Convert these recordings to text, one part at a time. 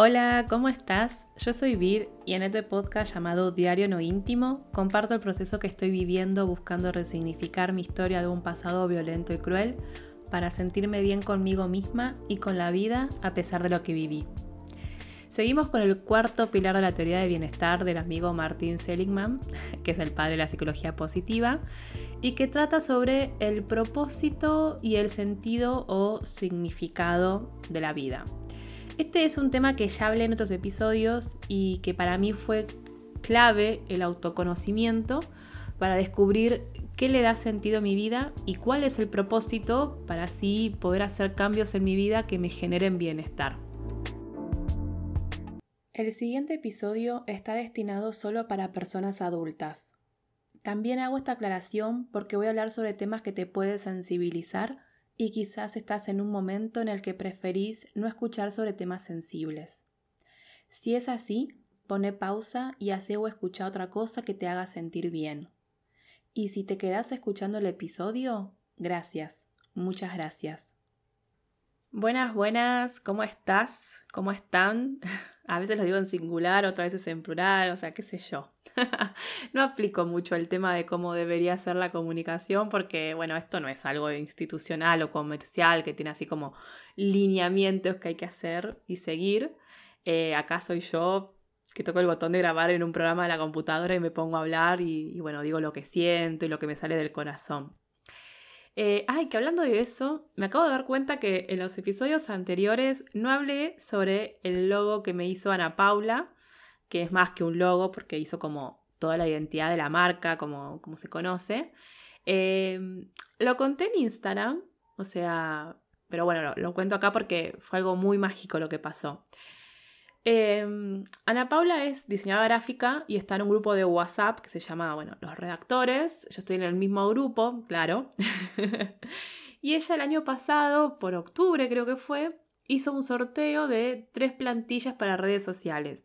Hola, ¿cómo estás? Yo soy Vir y en este podcast llamado Diario No Íntimo comparto el proceso que estoy viviendo buscando resignificar mi historia de un pasado violento y cruel para sentirme bien conmigo misma y con la vida a pesar de lo que viví. Seguimos con el cuarto pilar de la teoría de bienestar del amigo Martin Seligman, que es el padre de la psicología positiva, y que trata sobre el propósito y el sentido o significado de la vida. Este es un tema que ya hablé en otros episodios y que para mí fue clave el autoconocimiento para descubrir qué le da sentido a mi vida y cuál es el propósito para así poder hacer cambios en mi vida que me generen bienestar. El siguiente episodio está destinado solo para personas adultas. También hago esta aclaración porque voy a hablar sobre temas que te pueden sensibilizar y quizás estás en un momento en el que preferís no escuchar sobre temas sensibles. Si es así, pone pausa y hace o escucha otra cosa que te haga sentir bien. Y si te quedas escuchando el episodio, gracias, muchas gracias. Buenas, buenas, ¿cómo estás? ¿Cómo están? A veces lo digo en singular, otras veces en plural, o sea, qué sé yo. no aplico mucho el tema de cómo debería ser la comunicación porque, bueno, esto no es algo institucional o comercial que tiene así como lineamientos que hay que hacer y seguir. Eh, acá soy yo que toco el botón de grabar en un programa de la computadora y me pongo a hablar y, y bueno, digo lo que siento y lo que me sale del corazón. Eh, ay, que hablando de eso, me acabo de dar cuenta que en los episodios anteriores no hablé sobre el logo que me hizo Ana Paula, que es más que un logo porque hizo como toda la identidad de la marca, como, como se conoce. Em, lo conté en Instagram, o sea, pero bueno, lo, cuento acá porque fue algo muy mágico lo que pasó. Em, Ana Paula es diseñadora gráfica y está en un grupo de WhatsApp que se llama, bueno, Los Redactores. Yo estoy en el mismo grupo, claro. y ella el año pasado, por octubre creo que fue, hizo un sorteo de tres plantillas para redes sociales.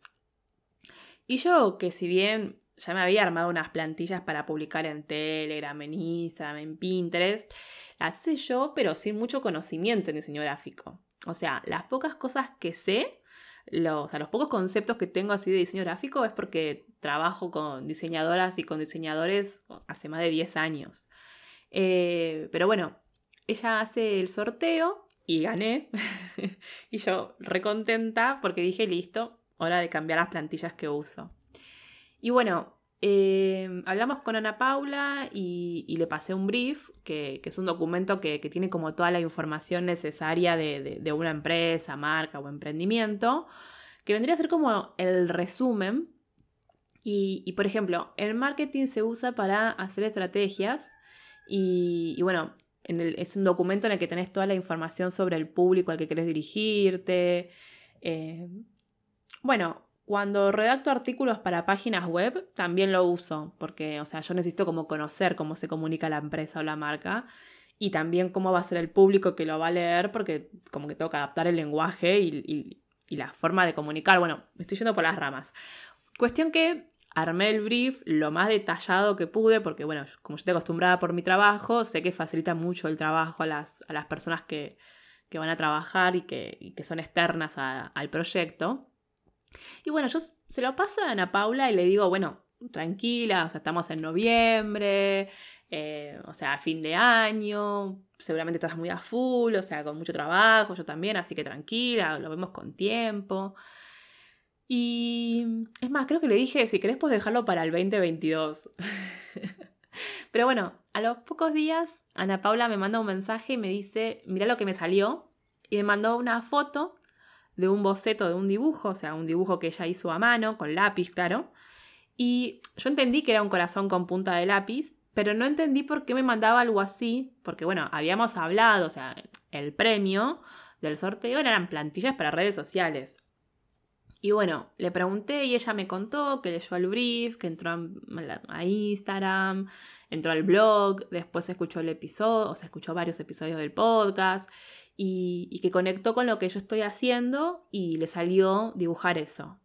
Y yo, que si bien ya me había armado unas plantillas para publicar en Telegram, en Instagram, en Pinterest, las sé yo, pero sin mucho conocimiento en diseño gráfico. O sea, las pocas cosas que sé, los, los pocos conceptos que tengo así de diseño gráfico es porque trabajo con diseñadoras y con diseñadores hace más de 10 años. Eh, pero bueno, ella hace el sorteo y gané. y yo recontenta porque dije, listo, hora de cambiar las plantillas que uso. Y bueno, eh, hablamos con Ana Paula y, le pasé un brief, que, es un documento que, tiene como toda la información necesaria de, una empresa, marca o emprendimiento, que vendría a ser como el resumen. Y, por ejemplo, el marketing se usa para hacer estrategias y, bueno, es un documento en el que tenés toda la información sobre el público al que querés dirigirte. Eh, bueno, cuando redacto artículos para páginas web, también lo uso, porque, o sea, yo necesito como conocer cómo se comunica la empresa o la marca y también cómo va a ser el público que lo va a leer, porque como que tengo que adaptar el lenguaje y, la forma de comunicar. Bueno, me estoy yendo por las ramas. Cuestión que armé el brief lo más detallado que pude, porque bueno, como yo estoy acostumbrada por mi trabajo, sé que facilita mucho el trabajo a las, a las personas que, van a trabajar y que, que son externas al proyecto. Y bueno, yo se lo paso a Ana Paula y le digo, bueno, tranquila, o sea, estamos en noviembre, eh, o sea, fin de año, seguramente estás muy a full, o sea, con mucho trabajo, yo también, así que tranquila, lo vemos con tiempo. Y es más, creo que le dije, si querés, puedes dejarlo para el 2022. Pero bueno, a los pocos días, Ana Paula me manda un mensaje y me dice, mira lo que me salió. Y me mandó una foto de un boceto de un dibujo, o sea, un dibujo que ella hizo a mano, con lápiz, claro. Y yo entendí que era un corazón con punta de lápiz, pero no entendí por qué me mandaba algo así, porque bueno, habíamos hablado, o sea, el premio del sorteo eran plantillas para redes sociales. Y bueno, le pregunté y ella me contó que leyó el brief, que entró a Instagram, entró al blog, después escuchó el episodio, o sea, escuchó varios episodios del podcast y, que conectó con lo que yo estoy haciendo y le salió dibujar eso.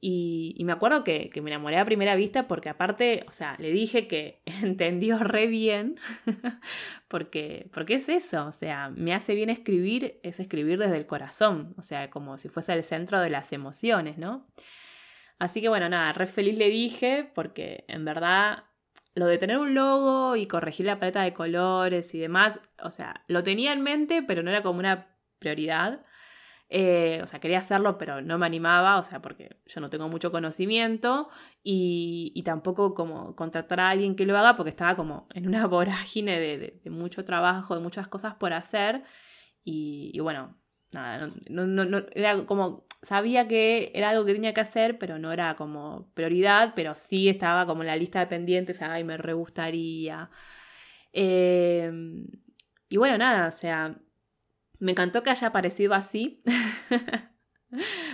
Y, me acuerdo que, me enamoré a primera vista porque aparte, o sea, le dije que entendió re bien, porque, porque es eso, o sea, me hace bien escribir, es escribir desde el corazón, o sea, como si fuese el centro de las emociones, ¿no? Así que bueno, nada, re feliz le dije porque en verdad lo de tener un logo y corregir la paleta de colores y demás, o sea, lo tenía en mente, pero no era como una prioridad. Eh, o sea, quería hacerlo, pero no me animaba, o sea, porque yo no tengo mucho conocimiento y, tampoco como contratar a alguien que lo haga porque estaba como en una vorágine de, mucho trabajo, de muchas cosas por hacer y, bueno, nada, no, no, era como, sabía que era algo que tenía que hacer, pero no era como prioridad, pero sí estaba como en la lista de pendientes, ay, me re gustaría. Em, y bueno, nada, o sea, me encantó que haya aparecido así.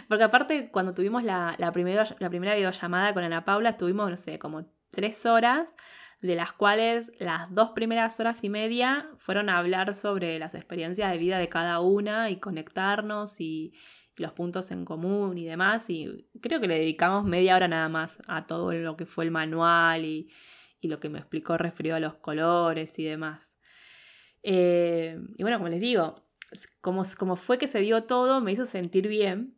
Porque aparte, cuando tuvimos la, primera, la primera videollamada con Ana Paula, estuvimos, no sé, como tres horas, de las cuales las dos primeras horas y media fueron a hablar sobre las experiencias de vida de cada una y conectarnos y, los puntos en común y demás. Y creo que le dedicamos media hora nada más a todo lo que fue el manual y, lo que me explicó referido a los colores y demás. Eh, y bueno, como les digo, como, como fue que se dio todo, me hizo sentir bien.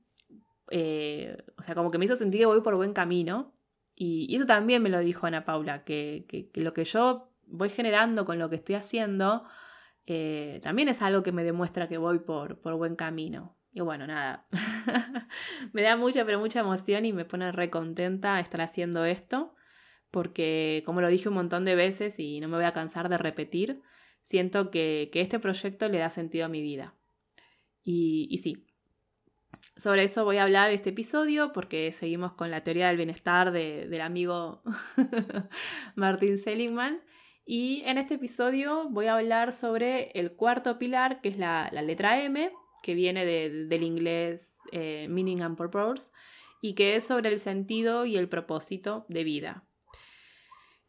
Eh, o sea, como que me hizo sentir que voy por buen camino. Y, eso también me lo dijo Ana Paula, que, lo que yo voy generando con lo que estoy haciendo, eh, también es algo que me demuestra que voy por, por buen camino. Y bueno, nada, me da mucha, pero mucha emoción y me pone re contenta estar haciendo esto, porque como lo dije un montón de veces y no me voy a cansar de repetir, siento que, este proyecto le da sentido a mi vida. Y, sí, sobre eso voy a hablar este episodio porque seguimos con la teoría del bienestar del amigo Martin Seligman. Y en este episodio voy a hablar sobre el cuarto pilar, que es la, letra M, que viene del inglés eh, Meaning and Purpose, y que es sobre el sentido y el propósito de vida.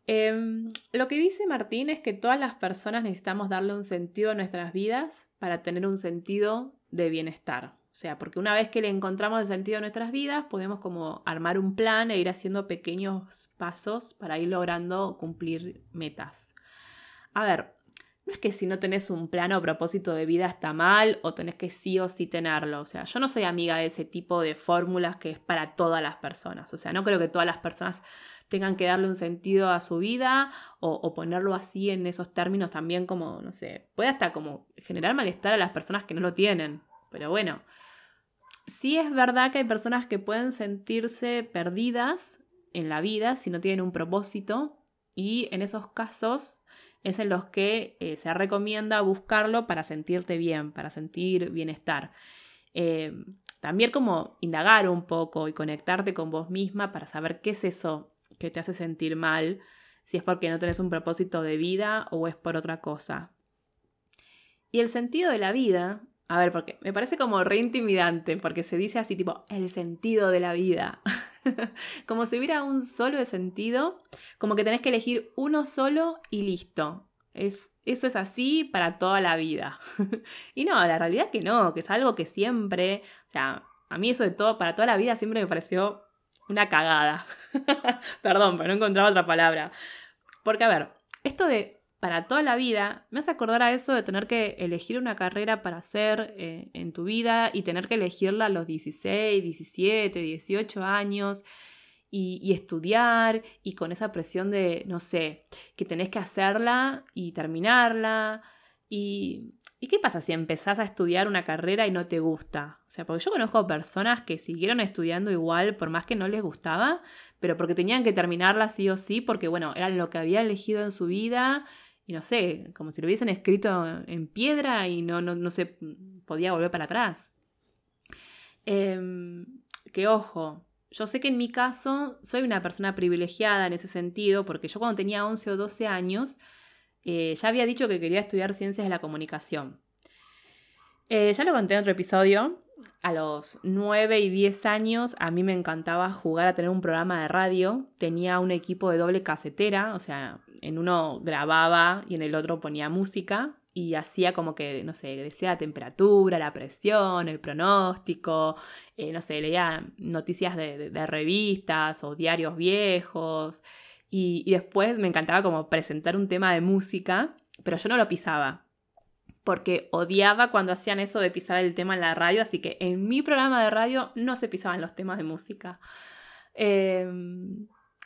Em, lo que dice Martín es que todas las personas necesitamos darle un sentido a nuestras vidas para tener un sentido de bienestar. O sea, porque una vez que le encontramos el sentido a nuestras vidas, podemos como armar un plan e ir haciendo pequeños pasos para ir logrando cumplir metas. A ver, no es que si no tenés un plan o propósito de vida está mal o tenés que sí o sí tenerlo. O sea, yo no soy amiga de ese tipo de fórmulas que es para todas las personas. O sea, no creo que todas las personas tengan que darle un sentido a su vida o, ponerlo así en esos términos también como, no sé, puede hasta como generar malestar a las personas que no lo tienen. Pero bueno, sí es verdad que hay personas que pueden sentirse perdidas en la vida si no tienen un propósito y en esos casos es en los que eh, se recomienda buscarlo para sentirte bien, para sentir bienestar. Eh, también como indagar un poco y conectarte con vos misma para saber qué es eso que te hace sentir mal, si es porque no tenés un propósito de vida o es por otra cosa. Y el sentido de la vida, a ver, porque me parece como re intimidante, porque se dice así tipo, el sentido de la vida. como si hubiera un solo sentido, como que tenés que elegir uno solo y listo. Es, eso es así para toda la vida. y no, la realidad que no, que es algo que siempre, o sea, a mí eso de todo, para toda la vida siempre me pareció una cagada. Perdón, pero no encontraba otra palabra. Porque, a ver, esto de para toda la vida me hace acordar a eso de tener que elegir una carrera para hacer eh, en tu vida y tener que elegirla a los 16, 17, 18 años. Y, y, estudiar y con esa presión de, no sé, que tenés que hacerla y terminarla. Y ¿Y qué pasa si empezás a estudiar una carrera y no te gusta? O sea, porque yo conozco personas que siguieron estudiando igual por más que no les gustaba, pero porque tenían que terminarla sí o sí, porque bueno, eran lo que había elegido en su vida y no sé, como si lo hubiesen escrito en piedra y no, no, se podía volver para atrás. Em, que ojo, yo sé que en mi caso soy una persona privilegiada en ese sentido, porque yo cuando tenía 11 o 12 años, eh, ya había dicho que quería estudiar ciencias de la comunicación. Eh, ya lo conté en otro episodio. A los 9 y 10 años a mí me encantaba jugar a tener un programa de radio. Tenía un equipo de doble casetera, o sea, en uno grababa y en el otro ponía música. y hacía como que, no sé, decía la temperatura, la presión, el pronóstico, eh, no sé, leía noticias de, revistas o diarios viejos. Y, después me encantaba como presentar un tema de música, pero yo no lo pisaba. Porque odiaba cuando hacían eso de pisar el tema en la radio, así que en mi programa de radio no se pisaban los temas de música. Eh,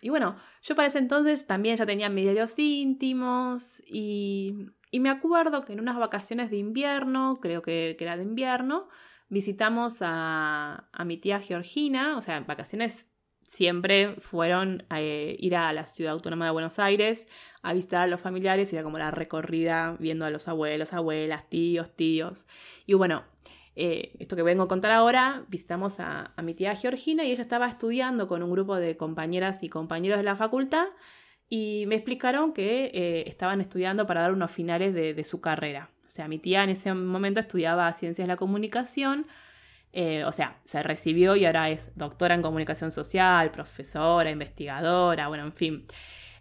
y bueno, yo para ese entonces también ya tenía mis diarios íntimos y, y, me acuerdo que en unas vacaciones de invierno, creo que, era de invierno, visitamos a, a, mi tía Georgina, o sea, vacaciones siempre fueron a eh, ir a la ciudad autónoma de Buenos Aires a visitar a los familiares, era como la recorrida viendo a los abuelos, abuelas, tíos, tíos. Y bueno, eh, esto que vengo a contar ahora, visitamos a, mi tía Georgina y ella estaba estudiando con un grupo de compañeras y compañeros de la facultad y me explicaron que eh, estaban estudiando para dar unos finales de, su carrera. O sea, mi tía en ese momento estudiaba Ciencias de la Comunicación, eh, o sea, se recibió y ahora es doctora en Comunicación Social, profesora, investigadora, bueno, en fin.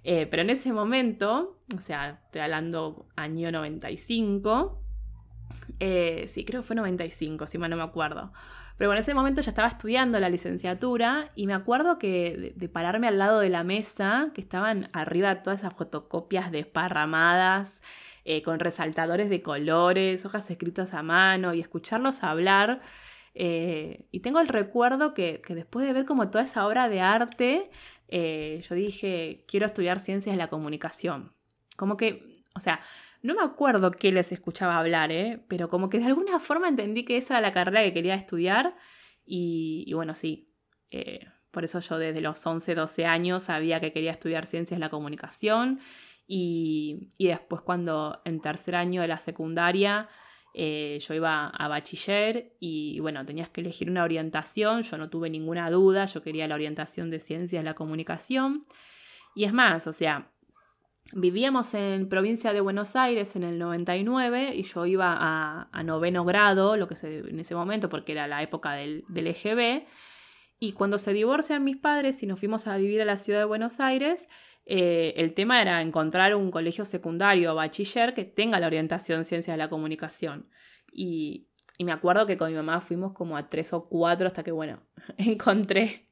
pero en ese momento, o sea, estoy hablando año 95, eh, sí, creo que fue 95, si mal no me acuerdo. Pero bueno, en ese momento ya estaba estudiando la licenciatura y me acuerdo que de, pararme al lado de la mesa, que estaban arriba todas esas fotocopias desparramadas, eh, con resaltadores de colores, hojas escritas a mano y escucharlos hablar. Eh, y tengo el recuerdo que, después de ver como toda esa obra de arte, yo dije, quiero estudiar ciencias de la comunicación. Como que, o sea, no me acuerdo qué les escuchaba hablar, ¿eh? pero como que de alguna forma entendí que esa era la carrera que quería estudiar y, bueno, sí. Eh, por eso yo desde los 11, 12 años sabía que quería estudiar ciencias de la comunicación y, después cuando en tercer año de la secundaria eh, yo iba a bachiller y bueno, tenías que elegir una orientación, yo no tuve ninguna duda, yo quería la orientación de ciencias de la comunicación. Y es más, o sea, vivíamos en provincia de Buenos Aires en el 99 y yo iba a, noveno grado, lo que se, en ese momento, porque era la época del, del EGB. Y cuando se divorcian mis padres y nos fuimos a vivir a la ciudad de Buenos Aires, eh, el tema era encontrar un colegio secundario o bachiller que tenga la orientación ciencia de la comunicación. Y, y me acuerdo que con mi mamá fuimos como a tres o cuatro hasta que, bueno, encontré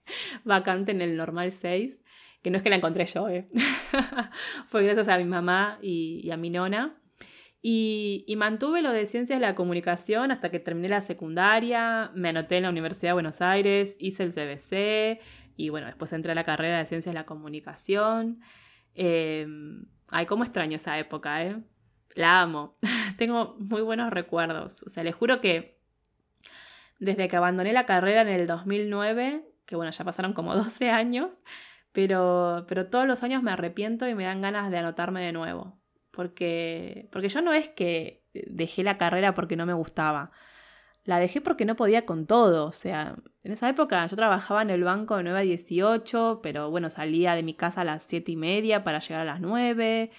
vacante en el normal 6 que no es que la encontré yo, ¿eh? fue gracias a mi mamá y, a mi nona. Y, mantuve lo de ciencias de la comunicación hasta que terminé la secundaria, me anoté en la Universidad de Buenos Aires, hice el CBC y bueno, después entré a la carrera de ciencias de la comunicación. Eh, ay, cómo extraño esa época, ¿eh? La amo. Tengo muy buenos recuerdos. O sea, les juro que desde que abandoné la carrera en el 2009, que bueno, ya pasaron como 12 años, pero, pero todos los años me arrepiento y me dan ganas de anotarme de nuevo. Porque, porque yo no es que dejé la carrera porque no me gustaba. La dejé porque no podía con todo. O sea, en esa época yo trabajaba en el banco de 9 a 18, pero bueno, salía de mi casa a las 7 y media para llegar a las 9.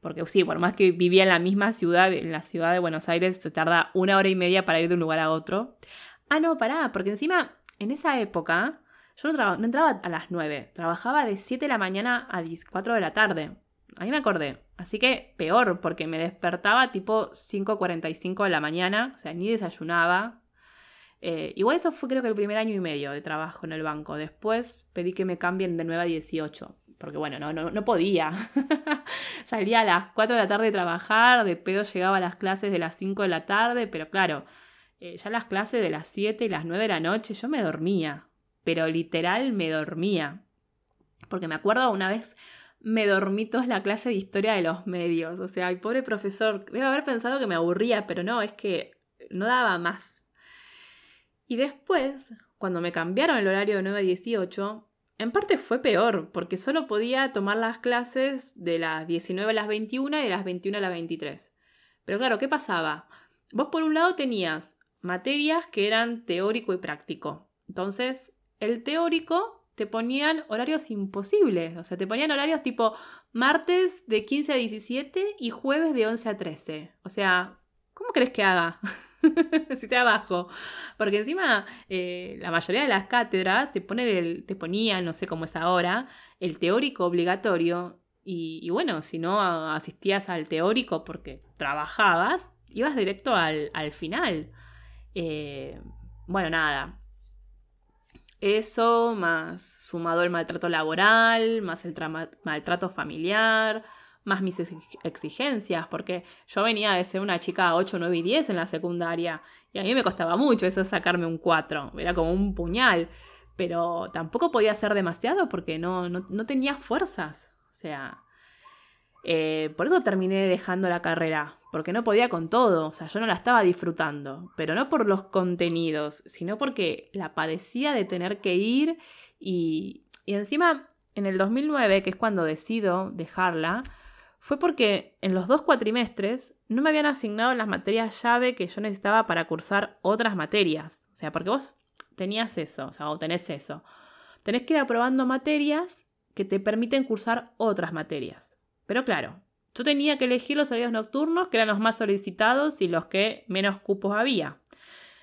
Porque sí, por más que vivía en la misma ciudad, en la ciudad de Buenos Aires, se tarda una hora y media para ir de un lugar a otro. Ah, no, pará, porque encima, en esa época, yo no, entraba a las 9, trabajaba de 7 de la mañana a 4 de la tarde. Ahí me acordé. Así que peor, porque me despertaba tipo 5.45 de la mañana, o sea, ni desayunaba. Eh, igual eso fue creo que el primer año y medio de trabajo en el banco. Después pedí que me cambien de 9 a 18, porque bueno, no, no, no podía. Salía a las 4 de la tarde de trabajar, de pedo llegaba a las clases de las 5 de la tarde, pero claro, eh, ya las clases de las 7 y las 9 de la noche yo me dormía pero literal me dormía. Porque me acuerdo una vez me dormí toda la clase de historia de los medios. O sea, el pobre profesor debe haber pensado que me aburría, pero no, es que no daba más. Y después, cuando me cambiaron el horario de 9 a 18, en parte fue peor, porque solo podía tomar las clases de las 19 a las 21 y de las 21 a las 23. Pero claro, ¿qué pasaba? Vos por un lado tenías materias que eran teórico y práctico. Entonces, el teórico te ponían horarios imposibles. O sea, te ponían horarios tipo martes de 15 a 17 y jueves de 11 a 13. O sea, ¿cómo crees que haga? si trabajo. Porque encima eh, la mayoría de las cátedras te, ponen el, te ponían, no sé cómo es ahora, el teórico obligatorio. Y, bueno, si no asistías al teórico porque trabajabas, ibas directo al, final. Eh, bueno, nada. Eso, más sumado el maltrato laboral, más el maltrato familiar, más mis exigencias, porque yo venía de ser una chica 8, 9 y 10 en la secundaria, y a mí me costaba mucho eso sacarme un 4, era como un puñal, pero tampoco podía hacer demasiado porque no, no, tenía fuerzas, o sea, eh, por eso terminé dejando la carrera, porque no podía con todo, o sea, yo no la estaba disfrutando, pero no por los contenidos, sino porque la padecía de tener que ir y, y encima en el 2009, que es cuando decido dejarla, fue porque en los dos cuatrimestres no me habían asignado las materias llave que yo necesitaba para cursar otras materias. O sea, porque vos tenías eso, o sea, o tenés eso. Tenés que ir aprobando materias que te permiten cursar otras materias. Pero claro, yo tenía que elegir los horarios nocturnos, que eran los más solicitados y los que menos cupos había.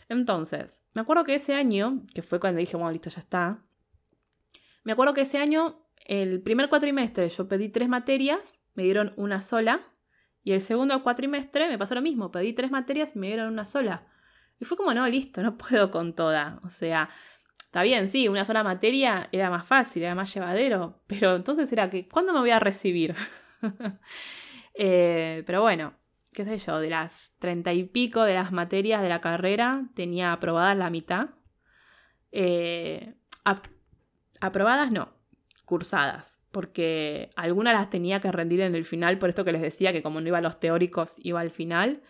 Entonces, me acuerdo que ese año, que fue cuando dije, bueno, listo, ya está. Me acuerdo que ese año, el primer cuatrimestre, yo pedí tres materias me dieron una sola. Y el segundo cuatrimestre me pasó lo mismo, pedí tres materias y me dieron una sola. Y fue como, no, listo, no puedo con toda. O sea, está bien, sí, una sola materia era más fácil, era más llevadero, pero entonces era que, ¿cuándo me voy a recibir? Eh, pero bueno, qué sé yo, de las treinta y pico de las materias de la carrera tenía aprobadas la mitad. Eh, aprobadas no, cursadas porque algunas las tenía que rendir en el final, por esto que les decía que como no iba a los teóricos, iba al final.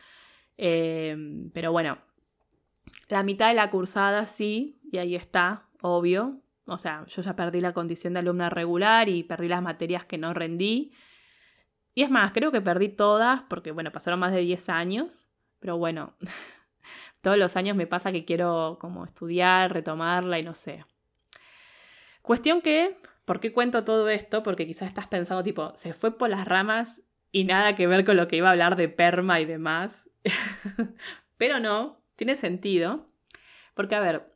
Eh, pero bueno, la mitad de la cursada sí, y ahí está, obvio. O sea, yo ya perdí la condición de alumna regular y perdí las materias que no rendí. Y es más, creo que perdí todas porque, bueno, pasaron más de 10 años. Pero bueno, todos los años me pasa que quiero como estudiar, retomarla y no sé. Cuestión que ¿Por qué cuento todo esto? Porque quizás estás pensando tipo, se fue por las ramas y nada que ver con lo que iba a hablar de perma y demás. Pero no, tiene sentido. Porque, a ver,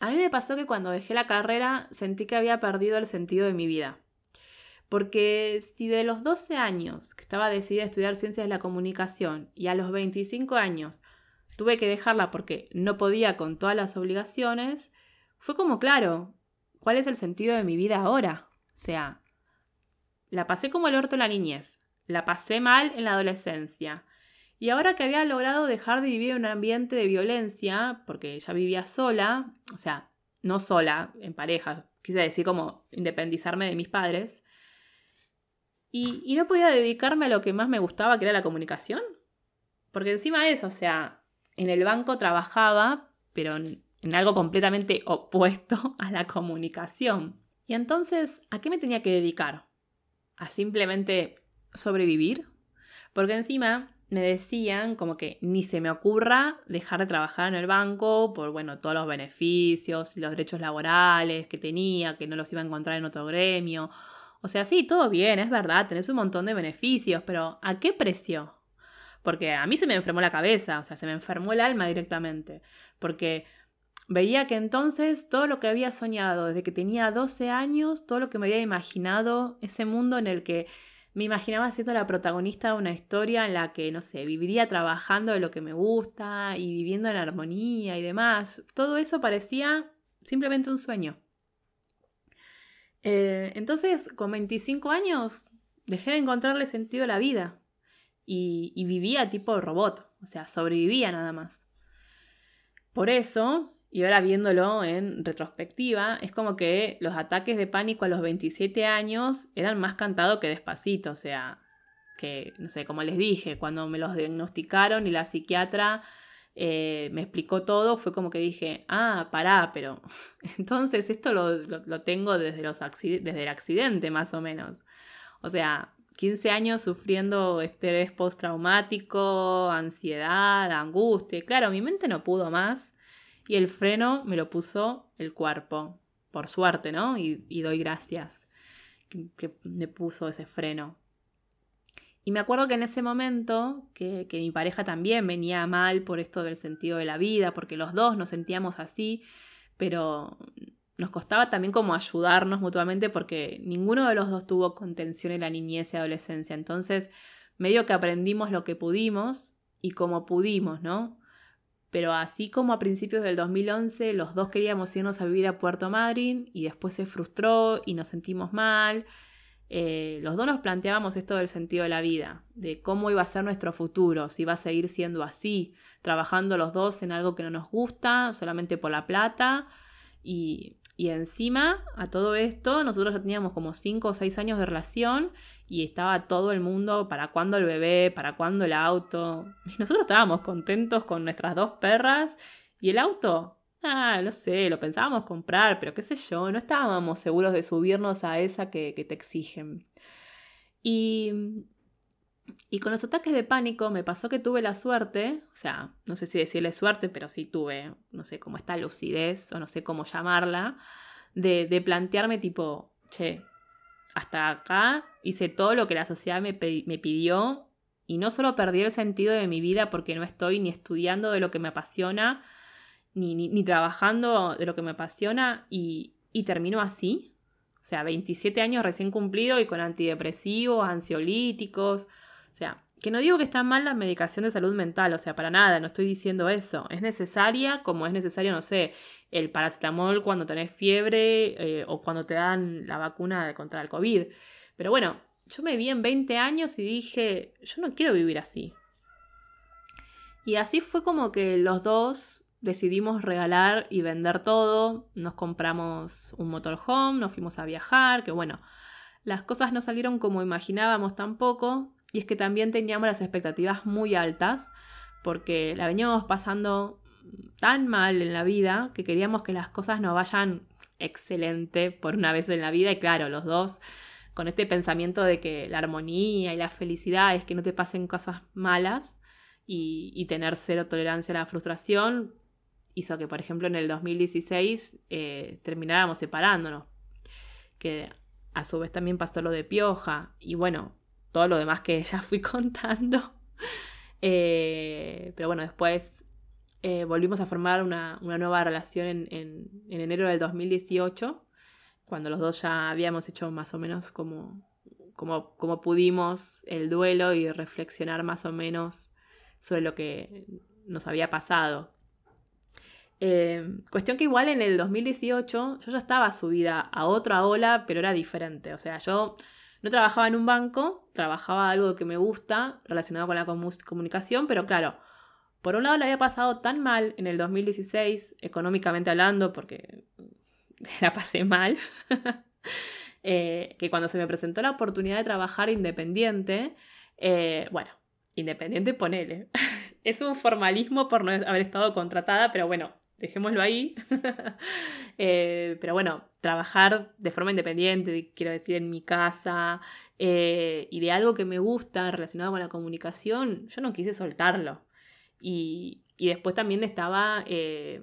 a mí me pasó que cuando dejé la carrera sentí que había perdido el sentido de mi vida. Porque si de los 12 años que estaba decidida a estudiar ciencias de la comunicación y a los 25 años tuve que dejarla porque no podía con todas las obligaciones, fue como claro, ¿Cuál es el sentido de mi vida ahora? O sea, la pasé como el orto en la niñez, la pasé mal en la adolescencia. Y ahora que había logrado dejar de vivir en un ambiente de violencia, porque ya vivía sola, o sea, no sola, en pareja, quise decir como independizarme de mis padres, y, y, no podía dedicarme a lo que más me gustaba, que era la comunicación. Porque encima eso, o sea, en el banco trabajaba, pero en algo completamente opuesto a la comunicación. Y entonces, ¿a qué me tenía que dedicar? ¿A simplemente sobrevivir? Porque encima me decían como que ni se me ocurra dejar de trabajar en el banco por, bueno, todos los beneficios los derechos laborales que tenía, que no los iba a encontrar en otro gremio. O sea, sí, todo bien, es verdad, tenés un montón de beneficios, pero ¿a qué precio? Porque a mí se me enfermó la cabeza, o sea, se me enfermó el alma directamente. Porque Veía que entonces todo lo que había soñado desde que tenía 12 años, todo lo que me había imaginado, ese mundo en el que me imaginaba siendo la protagonista de una historia en la que, no sé, viviría trabajando de lo que me gusta y viviendo en armonía y demás, todo eso parecía simplemente un sueño. Eh, entonces, con 25 años, dejé de encontrarle sentido a la vida y, y vivía tipo robot, o sea, sobrevivía nada más. Por eso y ahora viéndolo en retrospectiva, es como que los ataques de pánico a los 27 años eran más cantados que despacito. O sea, que, no sé, como les dije, cuando me los diagnosticaron y la psiquiatra eh, me explicó todo, fue como que dije, ah, pará, pero entonces esto lo, tengo desde, los desde el accidente más o menos. O sea, 15 años sufriendo estrés postraumático, ansiedad, angustia. Claro, mi mente no pudo más y el freno me lo puso el cuerpo, por suerte, ¿no? Y, doy gracias que, me puso ese freno. Y me acuerdo que en ese momento, que, que mi pareja también venía mal por esto del sentido de la vida, porque los dos nos sentíamos así, pero nos costaba también como ayudarnos mutuamente porque ninguno de los dos tuvo contención en la niñez y adolescencia. Entonces medio que aprendimos lo que pudimos y como pudimos, ¿no? Pero así como a principios del 2011 los dos queríamos irnos a vivir a Puerto Madryn y después se frustró y nos sentimos mal, eh, los dos nos planteábamos esto del sentido de la vida, de cómo iba a ser nuestro futuro, si iba a seguir siendo así, trabajando los dos en algo que no nos gusta, solamente por la plata. Y, y encima, a todo esto, nosotros ya teníamos como 5 o 6 años de relación y estaba todo el mundo, ¿para cuándo el bebé? ¿Para cuándo el auto? Y nosotros estábamos contentos con nuestras dos perras y el auto. Ah, no sé, lo pensábamos comprar, pero qué sé yo, no estábamos seguros de subirnos a esa que, te exigen. Y, y con los ataques de pánico me pasó que tuve la suerte, o sea, no sé si decirle suerte, pero sí tuve, no sé cómo está lucidez, o no sé cómo llamarla, de, de plantearme tipo, che, hasta acá hice todo lo que la sociedad me, me pidió y no solo perdí el sentido de mi vida porque no estoy ni estudiando de lo que me apasiona, ni, ni, trabajando de lo que me apasiona y, termino así. O sea, 27 años recién cumplido y con antidepresivos, ansiolíticos. O sea, que no digo que está mal la medicación de salud mental, o sea, para nada, no estoy diciendo eso. Es necesaria como es necesario, no sé, el paracetamol cuando tenés fiebre eh, o cuando te dan la vacuna contra el COVID. Pero bueno, yo me vi en 20 años y dije, yo no quiero vivir así. Y así fue como que los dos decidimos regalar y vender todo. Nos compramos un motorhome, nos fuimos a viajar, que bueno, las cosas no salieron como imaginábamos tampoco. Y es que también teníamos las expectativas muy altas, porque la veníamos pasando tan mal en la vida que queríamos que las cosas nos vayan excelente por una vez en la vida. Y claro, los dos con este pensamiento de que la armonía y la felicidad es que no te pasen cosas malas y, tener cero tolerancia a la frustración, hizo que, por ejemplo, en el 2016 eh, termináramos separándonos. Que a su vez también pasó lo de Pioja. Y bueno, todo lo demás que ya fui contando. Eh, pero bueno, después eh, volvimos a formar una, nueva relación en, en, enero del 2018, cuando los dos ya habíamos hecho más o menos como, como, como pudimos el duelo y reflexionar más o menos sobre lo que nos había pasado. Eh, cuestión que igual en el 2018 yo ya estaba subida a otra ola, pero era diferente. O sea, yo no trabajaba en un banco, trabajaba algo que me gusta relacionado con la comunicación, pero claro, por un lado le había pasado tan mal en el 2016, económicamente hablando, porque la pasé mal, eh, que cuando se me presentó la oportunidad de trabajar independiente, eh, bueno, independiente ponele. es un formalismo por no haber estado contratada, pero bueno, dejémoslo ahí. Eh, pero bueno, trabajar de forma independiente, quiero decir, en mi casa, eh, y de algo que me gusta relacionado con la comunicación, yo no quise soltarlo. Y, después también estaba eh,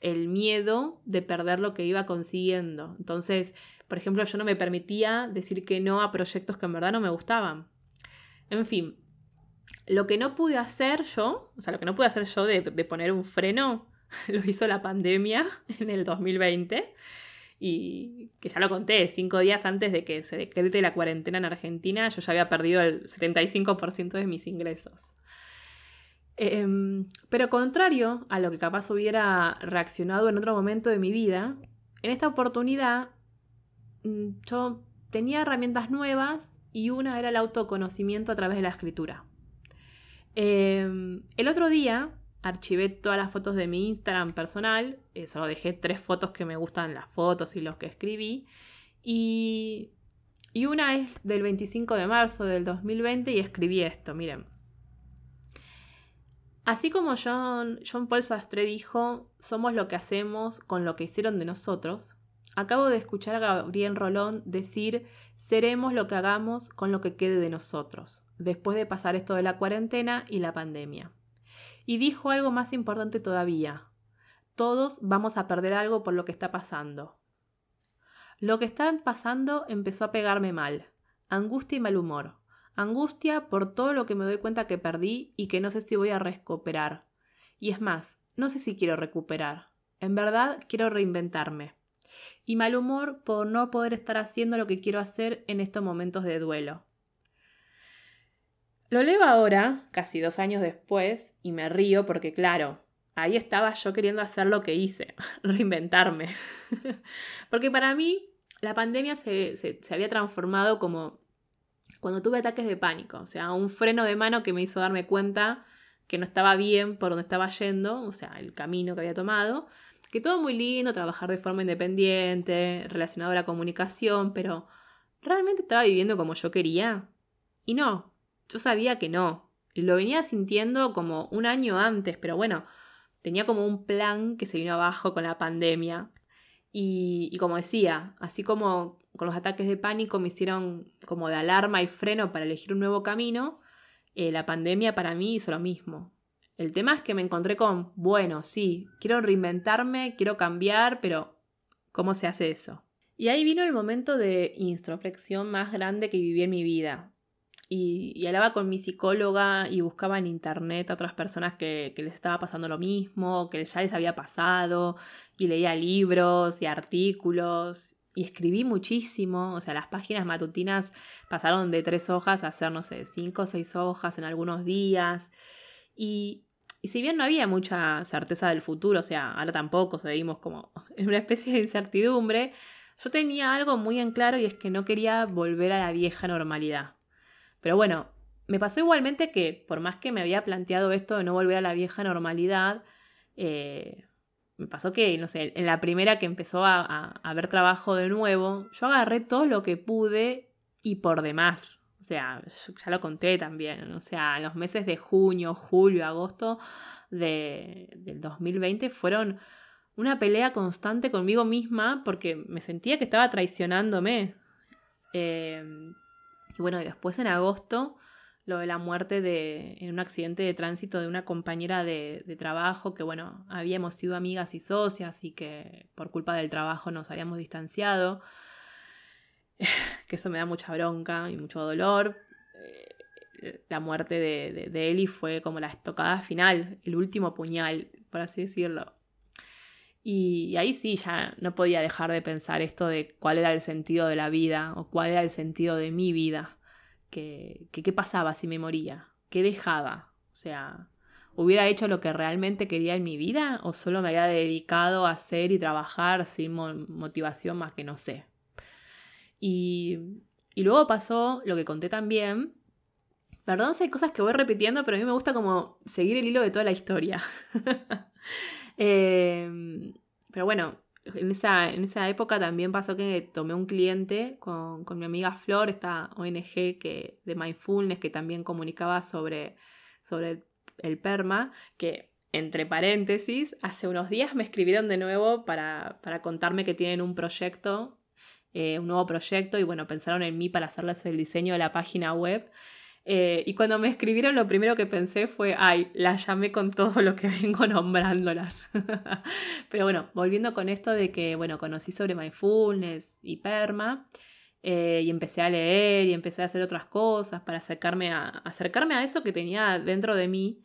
el miedo de perder lo que iba consiguiendo. Entonces, por ejemplo, yo no me permitía decir que no a proyectos que en verdad no me gustaban. En fin, lo que no pude hacer yo, o sea, lo que no pude hacer yo de poner un freno, lo hizo la pandemia en el 2020 y que ya lo conté, cinco días antes de que se decrete la cuarentena en Argentina, yo ya había perdido el 75% de mis ingresos. Em, pero contrario a lo que capaz hubiera reaccionado en otro momento de mi vida, en esta oportunidad mm, yo tenía herramientas nuevas y una era el autoconocimiento a través de la escritura. Em, el otro día archivé todas las fotos de mi Instagram personal, eh, solo dejé tres fotos que me gustan las fotos y los que escribí, y, y una es del 25 de marzo del 2020 y escribí esto, miren. Así como John, John Paul Sastre dijo, somos lo que hacemos con lo que hicieron de nosotros, acabo de escuchar a Gabriel Rolón decir, seremos lo que hagamos con lo que quede de nosotros, después de pasar esto de la cuarentena y la pandemia. Y dijo algo más importante todavía. Todos vamos a perder algo por lo que está pasando. Lo que está pasando empezó a pegarme mal. Angustia y mal humor. Angustia por todo lo que me doy cuenta que perdí y que no sé si voy a recuperar. Y es más, no sé si quiero recuperar. En verdad quiero reinventarme. Y mal humor por no poder estar haciendo lo que quiero hacer en estos momentos de duelo. Lo leo ahora, casi dos años después, y me río porque, claro, ahí estaba yo queriendo hacer lo que hice, reinventarme. porque para mí la pandemia se, había transformado como cuando tuve ataques de pánico, o sea, un freno de mano que me hizo darme cuenta que no estaba bien por donde estaba yendo, o sea, el camino que había tomado, que todo muy lindo, trabajar de forma independiente, relacionado a la comunicación, pero ¿realmente estaba viviendo como yo quería? Y no, yo sabía que no. Lo venía sintiendo como un año antes, pero bueno, tenía como un plan que se vino abajo con la pandemia. Y, como decía, así como con los ataques de pánico me hicieron como de alarma y freno para elegir un nuevo camino, eh, la pandemia para mí hizo lo mismo. El tema es que me encontré con, bueno, sí, quiero reinventarme, quiero cambiar, pero ¿cómo se hace eso? Y ahí vino el momento de introspección más grande que viví en mi vida. Y, hablaba con mi psicóloga y buscaba en internet a otras personas que, les estaba pasando lo mismo, que ya les había pasado, y leía libros y artículos, y escribí muchísimo, o sea, las páginas matutinas pasaron de tres hojas a hacer, no sé, cinco o seis hojas en algunos días, y, y si bien no había mucha certeza del futuro, o sea, ahora tampoco, seguimos como en una especie de incertidumbre, yo tenía algo muy en claro y es que no quería volver a la vieja normalidad. Pero bueno, me pasó igualmente que por más que me había planteado esto de no volver a la vieja normalidad, eh, me pasó que, no sé, en la primera que empezó a, a, haber trabajo de nuevo, yo agarré todo lo que pude y por demás. O sea, ya lo conté también. O sea, los meses de junio, julio, agosto de, del 2020 fueron una pelea constante conmigo misma porque me sentía que estaba traicionándome. Eh, y bueno, después en agosto, lo de la muerte de, en un accidente de tránsito de una compañera de, de, trabajo que, bueno, habíamos sido amigas y socias y que por culpa del trabajo nos habíamos distanciado, que eso me da mucha bronca y mucho dolor. Eh, la muerte de, de, Eli fue como la estocada final, el último puñal, por así decirlo. Y, ahí sí, ya no podía dejar de pensar esto de cuál era el sentido de la vida o cuál era el sentido de mi vida. Que, qué pasaba si me moría, qué dejaba. O sea, ¿hubiera hecho lo que realmente quería en mi vida o solo me había dedicado a hacer y trabajar sin motivación más que no sé? Y, y luego pasó lo que conté también. Perdón si hay cosas que voy repitiendo, pero a mí me gusta como seguir el hilo de toda la historia. Em, pero bueno, en esa, en esa época también pasó que tomé un cliente con, mi amiga Flor, esta ONG que, de mindfulness que también comunicaba sobre, sobre el, PERMA, que entre paréntesis, hace unos días me escribieron de nuevo para, para contarme que tienen un proyecto, eh, un nuevo proyecto, y bueno, pensaron en mí para hacerles el diseño de la página web. Eh, y cuando me escribieron, lo primero que pensé fue, ay, la llamé con todo lo que vengo nombrándolas. Pero bueno, volviendo con esto de que, bueno, conocí sobre mindfulness y perma, eh, y empecé a leer y empecé a hacer otras cosas para acercarme a, acercarme a eso que tenía dentro de mí.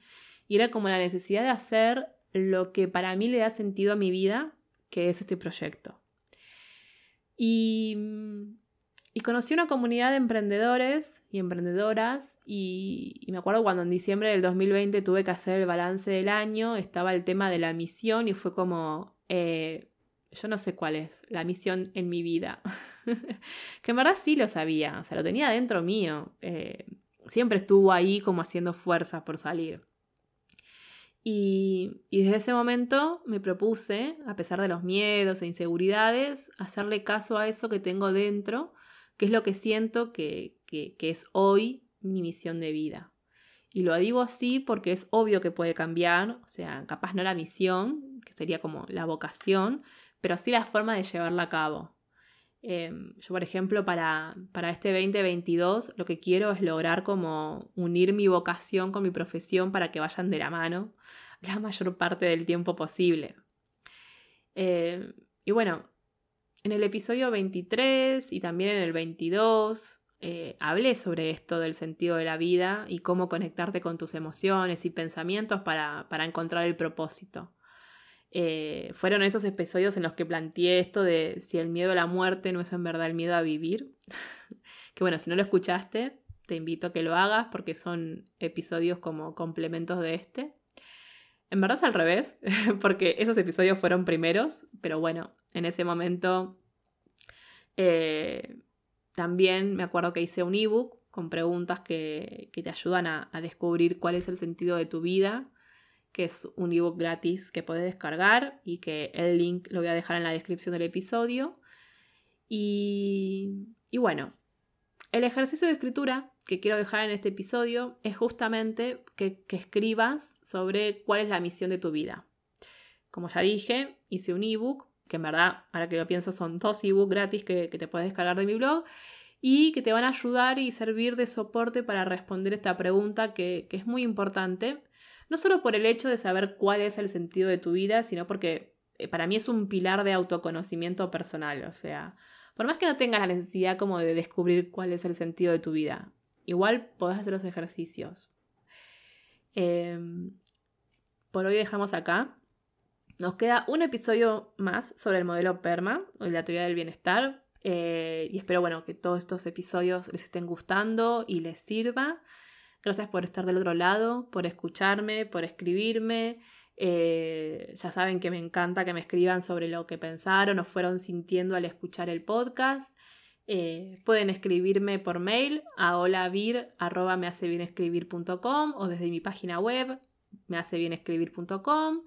Y era como la necesidad de hacer lo que para mí le da sentido a mi vida, que es este proyecto. Y mm, y conocí una comunidad de emprendedores y emprendedoras y, me acuerdo cuando en diciembre del 2020 tuve que hacer el balance del año, estaba el tema de la misión y fue como, eh, yo no sé cuál es la misión en mi vida. que en verdad sí lo sabía, o sea, lo tenía dentro mío. Eh, siempre estuvo ahí como haciendo fuerzas por salir. Y, y, desde ese momento me propuse, a pesar de los miedos e inseguridades, hacerle caso a eso que tengo dentro qué es lo que siento que, que, es hoy mi misión de vida. Y lo digo así porque es obvio que puede cambiar, o sea, capaz no la misión, que sería como la vocación, pero sí la forma de llevarla a cabo. Em, yo, por ejemplo, para, para este 2022 lo que quiero es lograr como unir mi vocación con mi profesión para que vayan de la mano la mayor parte del tiempo posible. Em, y bueno, en el episodio 23 y también en el 22 eh, hablé sobre esto del sentido de la vida y cómo conectarte con tus emociones y pensamientos para, encontrar el propósito. Eh, fueron esos episodios en los que planteé esto de si el miedo a la muerte no es en verdad el miedo a vivir. que bueno, si no lo escuchaste, te invito a que lo hagas porque son episodios como complementos de este. En verdad es al revés, porque esos episodios fueron primeros, pero bueno, en ese momento eh, también me acuerdo que hice un ebook con preguntas que, te ayudan a, descubrir cuál es el sentido de tu vida, que es un ebook gratis que puedes descargar y que el link lo voy a dejar en la descripción del episodio. Y, y bueno, el ejercicio de escritura que quiero dejar en este episodio es justamente que, escribas sobre cuál es la misión de tu vida. Como ya dije, hice un ebook, que en verdad, ahora que lo pienso, son dos ebooks gratis que, te puedes descargar de mi blog y que te van a ayudar y servir de soporte para responder esta pregunta que, que es muy importante, no solo por el hecho de saber cuál es el sentido de tu vida, sino porque eh, para mí es un pilar de autoconocimiento personal, o sea, por más que no tengas la necesidad como de descubrir cuál es el sentido de tu vida, Igual podés hacer los ejercicios. Em, por hoy dejamos acá. Nos queda un episodio más sobre el modelo PERMA, la teoría del bienestar. Eh, y espero bueno, que todos estos episodios les estén gustando y les sirva. Gracias por estar del otro lado, por escucharme, por escribirme. Eh, ya saben que me encanta que me escriban sobre lo que pensaron o fueron sintiendo al escuchar el podcast. Eh, pueden escribirme por mail a holavir.com o desde mi página web mehacebienescribir.com.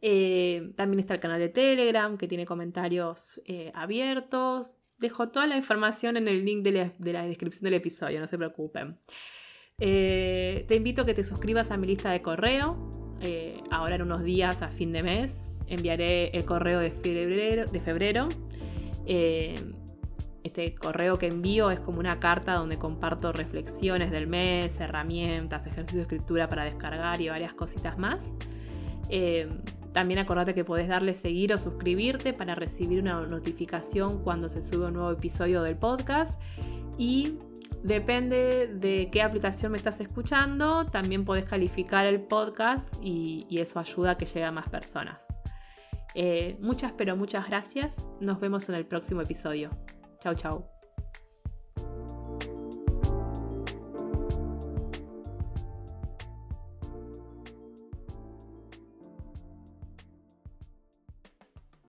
Eh, también está el canal de Telegram que tiene comentarios eh, abiertos. Dejo toda la información en el link de la, de la descripción del episodio, no se preocupen. te invito a que te suscribas a mi lista de correo. ahora en unos días, a fin de mes, enviaré el correo de febrero. Este correo que envío es como una carta donde comparto reflexiones del mes, herramientas, ejercicios de escritura para descargar y varias cositas más. Eh, también acordate que podés darle seguir o suscribirte para recibir una notificación cuando se sube un nuevo episodio del podcast. Y depende de qué aplicación me estás escuchando, también podés calificar el podcast y, eso ayuda a que llegue a más personas. Eh, muchas pero muchas gracias. Nos vemos en el próximo episodio. Chao, chao.